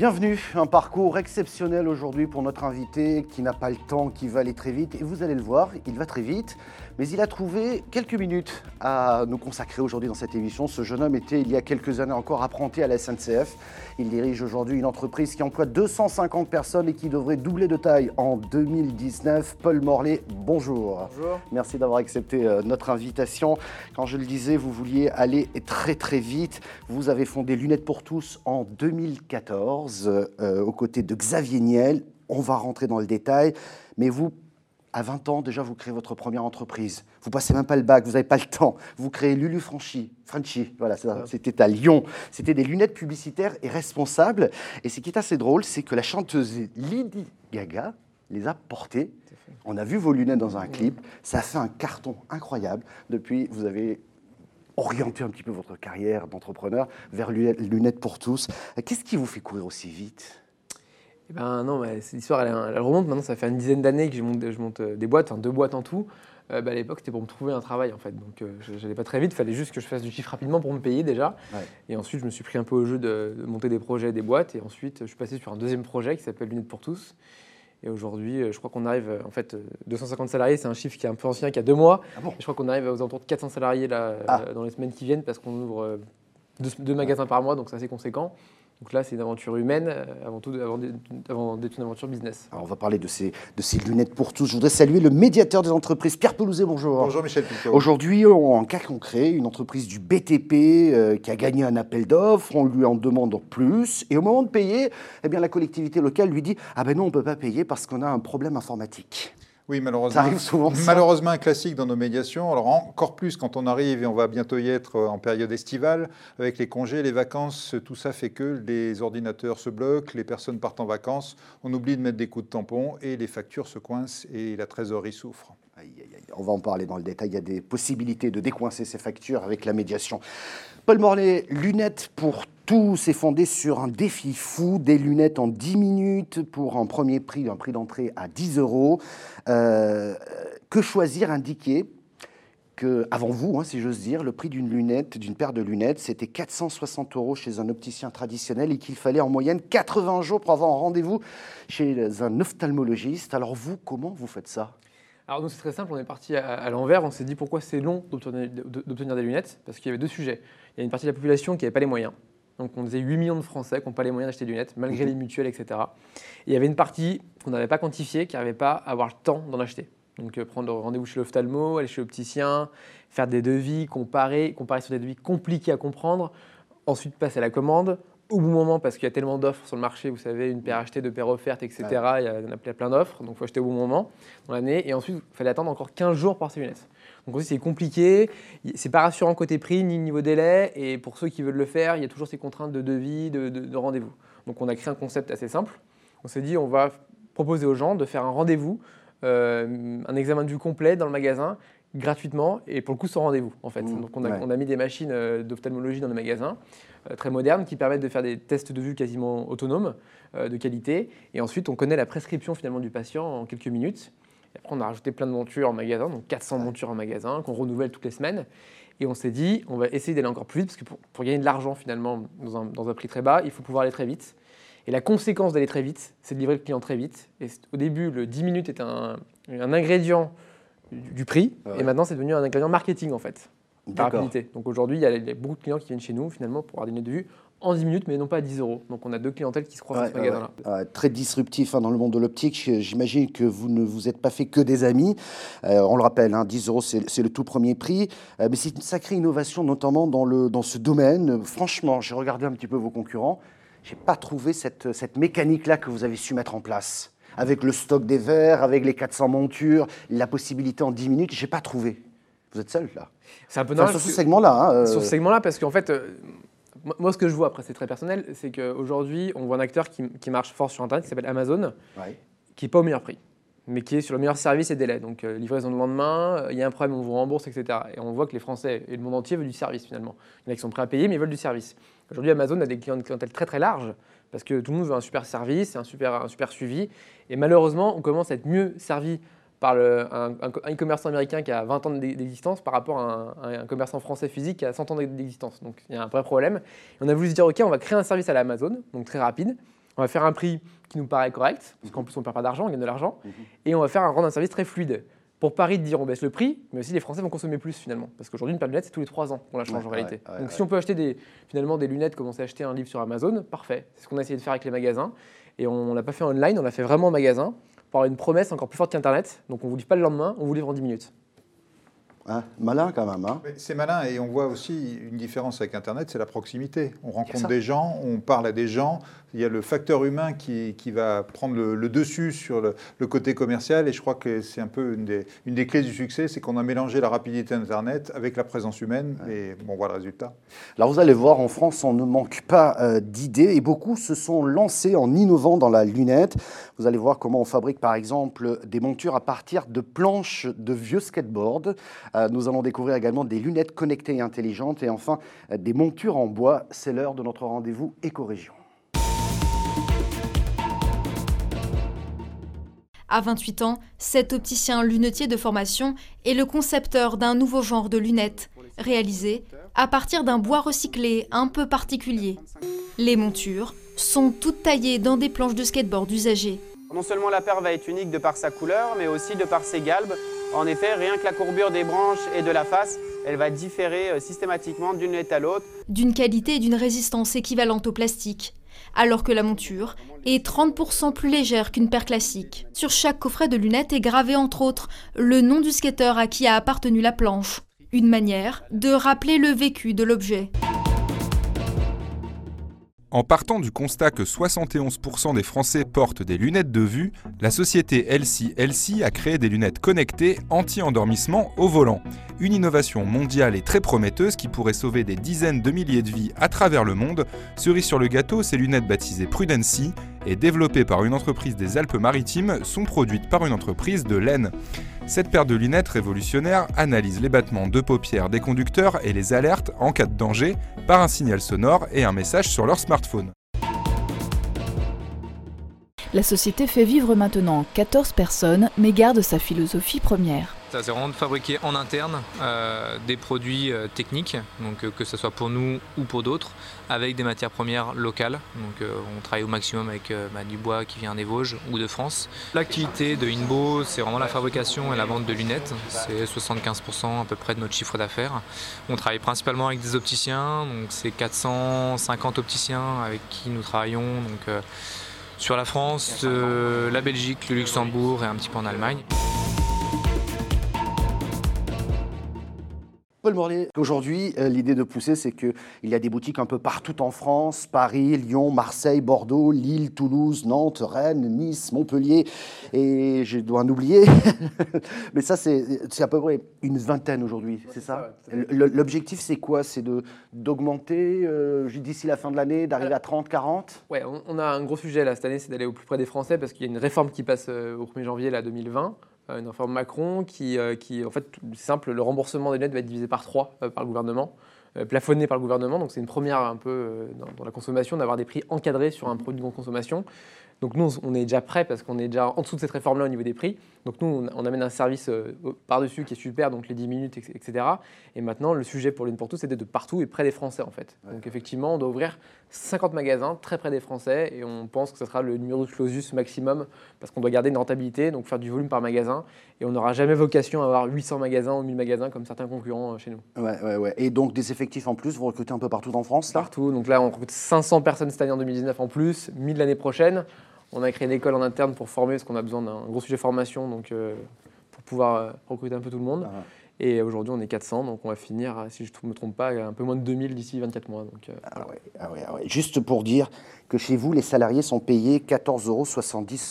Bienvenue, un parcours exceptionnel aujourd'hui pour notre invité qui n'a pas le temps, qui va aller très vite. Et vous allez le voir, il va très vite, mais il a trouvé quelques minutes à nous consacrer aujourd'hui dans cette émission. Ce jeune homme était il y a quelques années encore apprenti à la SNCF. Il dirige aujourd'hui une entreprise qui emploie 250 personnes et qui devrait doubler de taille en 2019. Paul Morlet, bonjour. Bonjour. Merci d'avoir accepté euh, notre invitation. Quand je le disais, vous vouliez aller très très vite. Vous avez fondé Lunettes pour tous en 2014 euh, aux côtés de Xavier Niel. On va rentrer dans le détail, mais vous, à 20 ans, déjà, vous créez votre première entreprise. Vous passez même pas le bac, vous n'avez pas le temps. Vous créez Lulu Franchi, Frenchy, voilà, c'était à Lyon. C'était des lunettes publicitaires et responsables. Et ce qui est assez drôle, c'est que la chanteuse Lady Gaga les a portées. On a vu vos lunettes dans un clip. Ça a fait un carton incroyable. Depuis, vous avez orienté un petit peu votre carrière d'entrepreneur vers lunettes pour tous. Qu'est-ce qui vous fait courir aussi vite? Eh ben non, cette histoire, elle, elle remonte. Maintenant, ça fait une dizaine d'années que je monte, je monte euh, des boîtes, enfin deux boîtes en tout. Euh, bah, à l'époque, c'était pour me trouver un travail en fait. Donc, euh, je n'allais pas très vite. Il fallait juste que je fasse du chiffre rapidement pour me payer déjà. Ouais. Et ensuite, je me suis pris un peu au jeu de, de monter des projets, des boîtes. Et ensuite, je suis passé sur un deuxième projet qui s'appelle Lunettes pour tous. Et aujourd'hui, euh, je crois qu'on arrive, euh, en fait, euh, 250 salariés, c'est un chiffre qui est un peu ancien, qui a deux mois. Ah bon? Je crois qu'on arrive aux alentours de 400 salariés là, euh, Ah. dans les semaines qui viennent parce qu'on ouvre euh, deux, deux magasins par mois, donc c'est assez conséquent. Donc là, c'est une aventure humaine euh, avant tout, avant d'être avant d'être une aventure business. Alors, on va parler de ces, de ces lunettes pour tous. Je voudrais saluer le médiateur des entreprises, Pierre Pelouzet, bonjour. Bonjour Michel Picot. Aujourd'hui, en cas concret, une entreprise du BTP euh, qui a gagné un appel d'offres, on lui en demande plus, et au moment de payer, eh bien, la collectivité locale lui dit Ah ben non, on ne peut pas payer parce qu'on a un problème informatique. Oui, malheureusement. Ça arrive souvent, ça. Malheureusement, un classique dans nos médiations. Alors encore plus quand on arrive et on va bientôt y être en période estivale, avec les congés, les vacances, tout ça fait que les ordinateurs se bloquent, les personnes partent en vacances, on oublie de mettre des coups de tampon et les factures se coincent et la trésorerie souffre. On va en parler dans le détail. Il y a des possibilités de décoincer ces factures avec la médiation. Paul Morlet, lunettes pour tous est fondé sur un défi fou, des lunettes en 10 minutes pour un premier prix, un prix d'entrée à 10 euros. Euh, que choisir indiquait que, avant vous, hein, si j'ose dire, le prix d'une lunette, d'une paire de lunettes, c'était 460 euros chez un opticien traditionnel et qu'il fallait en moyenne 80 jours pour avoir un rendez-vous chez un ophtalmologiste. Alors vous, comment vous faites ça? Alors nous, c'est très simple, on est parti à, l'envers, on s'est dit pourquoi c'est long d'obtenir des lunettes, parce qu'il y avait deux sujets. Il y a une partie de la population qui n'avait pas les moyens. Donc on disait 8 millions de Français qui n'ont pas les moyens d'acheter des lunettes, malgré les mutuelles, etc. Et il y avait une partie qu'on n'avait pas quantifiée, qui n'arrivait pas à avoir le temps d'en acheter. Donc euh, prendre rendez-vous chez l'ophtalmo, aller chez l'opticien, faire des devis, comparer, comparer sur des devis compliqués à comprendre, ensuite passer à la commande, au bon moment parce qu'il y a tellement d'offres sur le marché, vous savez, une paire achetée, deux paires offertes, etc. Il y a- il y en a plein- d'offres, donc il faut acheter au bon moment dans l'année. Et ensuite, il fallait attendre encore 15 jours pour avoir ses lunettes. Donc aussi, c'est compliqué, c'est pas rassurant côté prix ni niveau délai. Et pour ceux qui veulent le faire, il y a toujours ces contraintes de devis, de, de- de rendez-vous. Donc on a créé un concept assez simple. On s'est dit, on va proposer aux gens de faire un rendez-vous, euh, un examen de vue complet dans le magasin gratuitement et pour le coup sans rendez-vous en fait. Mmh, Donc on a, ouais. on a mis des machines euh, d'ophtalmologie dans le magasin très modernes qui permettent de faire des tests de vue quasiment autonomes euh, de qualité et ensuite on connaît la prescription finalement du patient en quelques minutes. Et après on a rajouté plein de montures en magasin, donc 400 montures en magasin qu'on renouvelle toutes les semaines. Et on s'est dit, on va essayer d'aller encore plus vite, parce que pour, pour gagner de l'argent finalement dans un, dans un prix très bas, il faut pouvoir aller très vite. Et la conséquence d'aller très vite, c'est de livrer le client très vite. Et au début, le 10 minutes était un, un ingrédient du, du prix, Ah ouais. et maintenant c'est devenu un ingrédient marketing en fait, par rapidité. Donc aujourd'hui, il y, a beaucoup de clients qui viennent chez nous finalement pour avoir des lunettes de vue en 10 minutes, mais non pas à 10 euros. Donc on a deux clientèles qui se croisent Ouais, dans ce magasin-là. ouais. Euh, très disruptif hein, dans le monde de l'optique. J'imagine que vous ne vous êtes pas fait que des amis. Euh, on le rappelle, hein, 10 euros, c'est le tout premier prix. Euh, mais c'est une sacrée innovation, notamment dans, le, dans ce domaine. Franchement, j'ai regardé un petit peu vos concurrents. Je n'ai pas trouvé cette, cette mécanique-là que vous avez su mettre en place. Avec le stock des verres, avec les 400 montures, la possibilité en 10 minutes, j'ai pas trouvé. Vous êtes seul là. C'est un peu Enfin, normal sur ce segment-là. hein, euh, sur ce segment-là parce qu'en fait, euh, moi- ce que je vois, après c'est très personnel, c'est qu'aujourd'hui on voit un acteur qui, qui marche fort sur Internet qui s'appelle Amazon, ouais. qui n'est pas au meilleur prix, mais qui est sur le meilleur service et délai. Donc euh, livraison le lendemain, il y a un problème, on vous rembourse, etc. Et on voit que les Français et le monde entier veulent du service finalement. Il y en a qui sont prêts à payer, mais ils veulent du service. Aujourd'hui, Amazon a des clients de clientèle très très large parce que tout le monde veut un super service, un super, un super suivi. Et malheureusement, on commence à être mieux servi par le- un, un- e-commerçant américain qui a 20 ans d'e- d'existence par rapport à un, un commerçant français physique qui a 100 ans d'existence. Donc il y a un vrai problème. Et on a voulu se dire, OK, on va créer un service à l'Amazon, donc très rapide. On va faire un prix qui nous paraît correct, parce qu'en plus on ne perd pas d'argent, on gagne de l'argent, et on va faire un rendre un service très fluide. Pour Paris de dire on baisse le prix, mais aussi les Français vont consommer plus finalement. Parce qu'aujourd'hui, une paire de lunettes, c'est tous les 3 ans qu'on la change Ouais, en réalité. ouais, ouais, Donc si on peut acheter des, finalement des lunettes comme on s'est acheté un livre sur Amazon, parfait. C'est ce qu'on a essayé de faire avec les magasins. Et on ne l'a pas fait online, on l'a fait vraiment en magasin avoir une promesse encore plus forte qu'Internet. Donc on ne vous livre pas le lendemain, on vous livre en 10 minutes. Hein, malin quand même. Hein. C'est malin et on voit aussi une différence avec Internet, c'est la proximité. On rencontre des gens, on parle à des gens. Il y a le facteur humain qui, qui va prendre le, le dessus sur le, le côté commercial et je crois que c'est un peu une des, une des clés du succès, c'est qu'on a mélangé la rapidité d'Internet avec la présence humaine et bon, voilà le résultat. Alors vous allez voir, en France, on ne manque pas euh, d'idées et beaucoup se sont lancés en innovant dans la lunette. Vous allez voir comment on fabrique par exemple des montures à partir de planches de vieux skateboard. Euh, nous allons découvrir également des lunettes connectées et intelligentes et enfin euh, des montures en bois. C'est l'heure de notre rendez-vous éco-région. À 28 ans, cet opticien lunetier de formation est le concepteur d'un nouveau genre de lunettes, réalisé à partir d'un bois recyclé un peu particulier. Les montures sont toutes taillées dans des planches de skateboard usagées. Non seulement la paire va être unique de par sa couleur, mais aussi de par ses galbes. En effet, rien que la courbure des branches et de la face, elle va différer euh, systématiquement d'une lunette à l'autre. d'une qualité et d'une résistance équivalente au plastique, alors que la monture est 30% plus légère qu'une paire classique. Sur chaque coffret de lunettes est gravé entre autres le nom du skateur à qui a appartenu la planche, une manière de rappeler le vécu de l'objet. En partant du constat que 71% des Français portent des lunettes de vue, la société LC LC a créé des lunettes connectées anti-endormissement au volant. Une innovation mondiale et très prometteuse qui pourrait sauver des dizaines de milliers de vies à travers le monde. Cerise sur le gâteau, ces lunettes baptisées Prudency et développées par une entreprise des Alpes-Maritimes sont produites par une entreprise de laine. Cette paire de lunettes révolutionnaires analyse les battements de paupières des conducteurs et les alerte en cas de danger par un signal sonore et un message sur leur smartphone. La société fait vivre maintenant 14 personnes, mais garde sa philosophie première. C'est vraiment de fabriquer en interne euh, des produits euh, techniques, donc euh, que ce soit pour nous ou pour d'autres, avec des matières premières locales. Donc on travaille au maximum avec bah, du bois qui vient des Vosges ou de France. L'activité de Inbo, c'est vraiment la fabrication et la vente de lunettes. C'est 75% à peu près de notre chiffre d'affaires. On travaille principalement avec des opticiens, donc c'est 450 opticiens avec qui nous travaillons. Donc, sur la France, la Belgique, le Luxembourg et un petit peu en Allemagne. Paul Morlier, aujourd'hui, euh, l'idée de pousser, c'est qu'il y a des boutiques un peu partout en France, Paris, Lyon, Marseille, Bordeaux, Lille, Toulouse, Nantes, Rennes, Nice, Montpellier, et je dois en oublier. Mais ça, c'est à peu près une vingtaine aujourd'hui, c'est ça L'objectif, c'est quoi? C'est d'augmenter euh, d'ici la fin de l'année, d'arriver à 30, 40 Ouais, on, on a un gros sujet là cette année, c'est d'aller au plus près des Français parce qu'il y a une réforme qui passe euh, au 1er janvier là, 2020, euh, une réforme Macron qui, euh, qui en fait, c'est simple, le remboursement des lunettes va être divisé par 3 par le gouvernement, euh, plafonné par le gouvernement, donc c'est une première un peu euh, dans, dans la consommation d'avoir des prix encadrés sur un produit de consommation. Donc nous, on est déjà prêt parce qu'on est déjà en dessous de cette réforme-là au niveau des prix. Donc nous, on, on amène un service euh, par-dessus qui est super, donc les 10 minutes, etc. Et maintenant, le sujet pour l'une pour tous, c'est d'être de partout et près des Français, en fait. Donc effectivement, on doit ouvrir 50 magasins très près des Français et on pense que ce sera le numéro de clausus maximum parce qu'on doit garder une rentabilité, donc faire du volume par magasin. Et on n'aura jamais vocation à avoir 800 magasins ou 1000 magasins comme certains concurrents euh, chez nous. ouais, ouais, ouais. Et donc des effectifs en plus, vous recrutez un peu partout en France, là? Partout. Donc là, on recrute 500 personnes cette année en 2019 en plus, 1000 l'année prochaine. On a créé une école en interne pour former parce qu'on a besoin d'un gros sujet formation donc, euh, pour pouvoir euh, recruter un peu tout le monde. Ah. Et aujourd'hui, on est 400, donc on va finir, euh, si je ne me trompe pas, à un peu moins de 2000 d'ici 24 mois. Donc, euh, Ah ouais, ah ouais, ah ouais. Juste pour dire que chez vous, les salariés sont payés 14,70 euros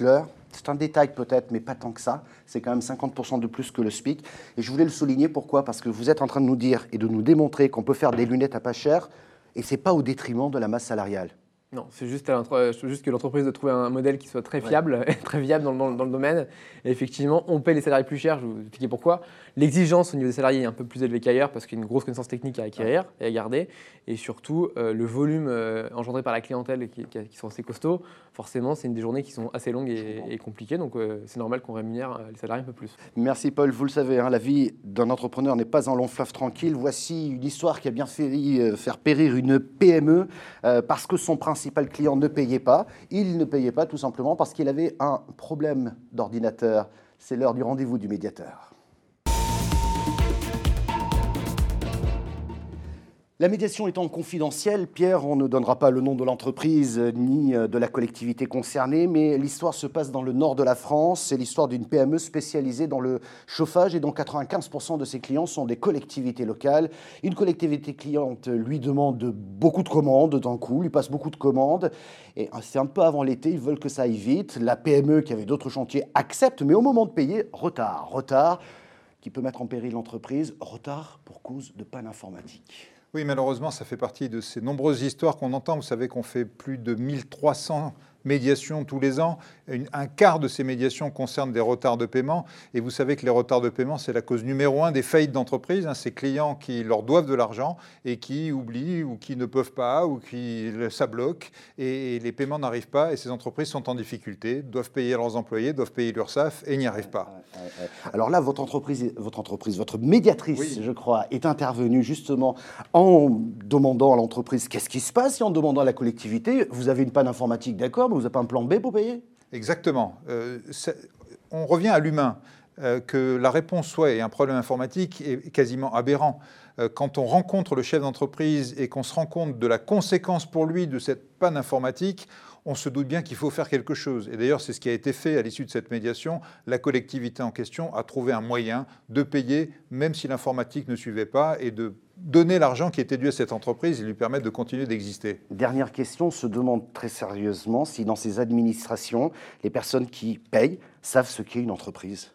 l'heure. C'est un détail peut-être, mais pas tant que ça. C'est quand même 50% de plus que le SPIC. Et je voulais le souligner, pourquoi? Parce que vous êtes en train de nous dire et de nous démontrer qu'on peut faire des lunettes à pas cher, et c'est pas au détriment de la masse salariale. Non, c'est juste, euh, juste que l'entreprise doit trouver un modèle qui soit très fiable, très viable dans, le- dans le domaine. Et effectivement, on paye les salariés plus cher, je vais vous expliquer pourquoi. L'exigence au niveau des salariés est un peu plus élevée qu'ailleurs parce qu'il y a une grosse connaissance technique à acquérir et à garder. Et surtout, euh, le volume euh, engendré par la clientèle qui, qui- qui sont assez costauds, forcément, c'est une des journées qui sont assez longues et, et compliquées. Donc, euh, c'est normal qu'on rémunère les salariés un peu plus. Merci Paul, vous le savez, hein, la vie d'un entrepreneur n'est pas un long fleuve tranquille. Voici une histoire qui a bien faire périr une PME parce que son principal client ne payait pas. Il ne payait pas tout simplement parce qu'il avait un problème d'ordinateur. C'est l'heure du rendez-vous du médiateur. La médiation étant confidentielle, Pierre, on ne donnera pas le nom de l'entreprise ni euh, de la collectivité concernée, mais l'histoire se passe dans le nord de la France. C'est l'histoire d'une PME spécialisée dans le chauffage et dont 95% de ses clients sont des collectivités locales. Une collectivité cliente lui demande beaucoup de commandes d'un coup, lui passe beaucoup de commandes. Et euh, c'est un peu avant l'été, ils veulent que ça aille vite. La PME qui avait d'autres chantiers accepte, mais au moment de payer, retard. Retard qui peut mettre en péril l'entreprise, retard pour cause de panne informatique. Oui, malheureusement, ça fait partie de ces nombreuses histoires qu'on entend. Vous savez qu'on fait plus de 1300 médiations tous les ans. un quart de ces médiations concernent des retards de paiement. Et vous savez que les retards de paiement, c'est la cause numéro un des faillites d'entreprise. Hein, ces clients qui leur doivent de l'argent et qui oublient ou qui ne peuvent pas ou qui ça bloque et, les paiements n'arrivent pas et ces entreprises sont en difficulté, doivent payer leurs employés, doivent payer l'URSSAF et n'y arrivent pas. Alors là, votre entreprise, votre, entreprise, votre médiatrice, je crois, est intervenue justement en demandant à l'entreprise qu'est-ce qui se passe? Et en demandant à la collectivité, vous avez une panne informatique, d'accord vous n'avez pas un plan B pour payer? Exactement. Euh, on revient à l'humain. Euh, que la réponse soit un problème informatique est quasiment aberrant. Euh, quand on rencontre le chef d'entreprise et qu'on se rend compte de la conséquence pour lui de cette panne informatique, on se doute bien qu'il faut faire quelque chose. Et d'ailleurs, c'est ce qui a été fait à l'issue de cette médiation. La collectivité en question a trouvé un moyen de payer, même si l'informatique ne suivait pas, et de donner l'argent qui était dû à cette entreprise et lui permettre de continuer d'exister. Dernière question, on se demande très sérieusement si dans ces administrations, les personnes qui payent savent ce qu'est une entreprise.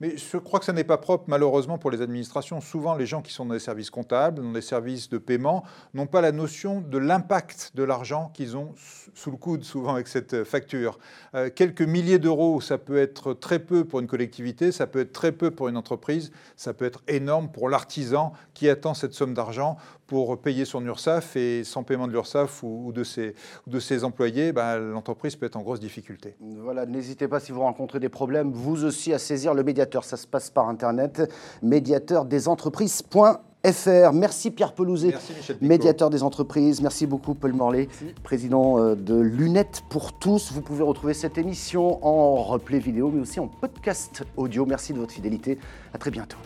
Mais je crois que ça n'est pas propre, malheureusement, pour les administrations. Souvent, les gens qui sont dans les services comptables, dans les services de paiement, n'ont pas la notion de l'impact de l'argent qu'ils ont sous le coude, souvent, avec cette facture. Euh, quelques milliers d'euros, ça peut être très peu pour une collectivité, ça peut être très peu pour une entreprise, ça peut être énorme pour l'artisan qui attend cette somme d'argent pour payer son URSAF et sans paiement de l'URSAF ou, de ses, de ses employés, ben, l'entreprise peut être en grosse difficulté. Voilà, n'hésitez pas si vous rencontrez des problèmes, vous aussi à saisir le médiateur. Ça se passe par Internet, médiateur des entreprises.fr. Merci Pierre Pelouzet, médiateur des entreprises. Merci beaucoup Paul Morlet, président euh, de Lunettes pour tous. Vous pouvez retrouver cette émission en replay vidéo, mais aussi en podcast audio. Merci de votre fidélité. À très bientôt.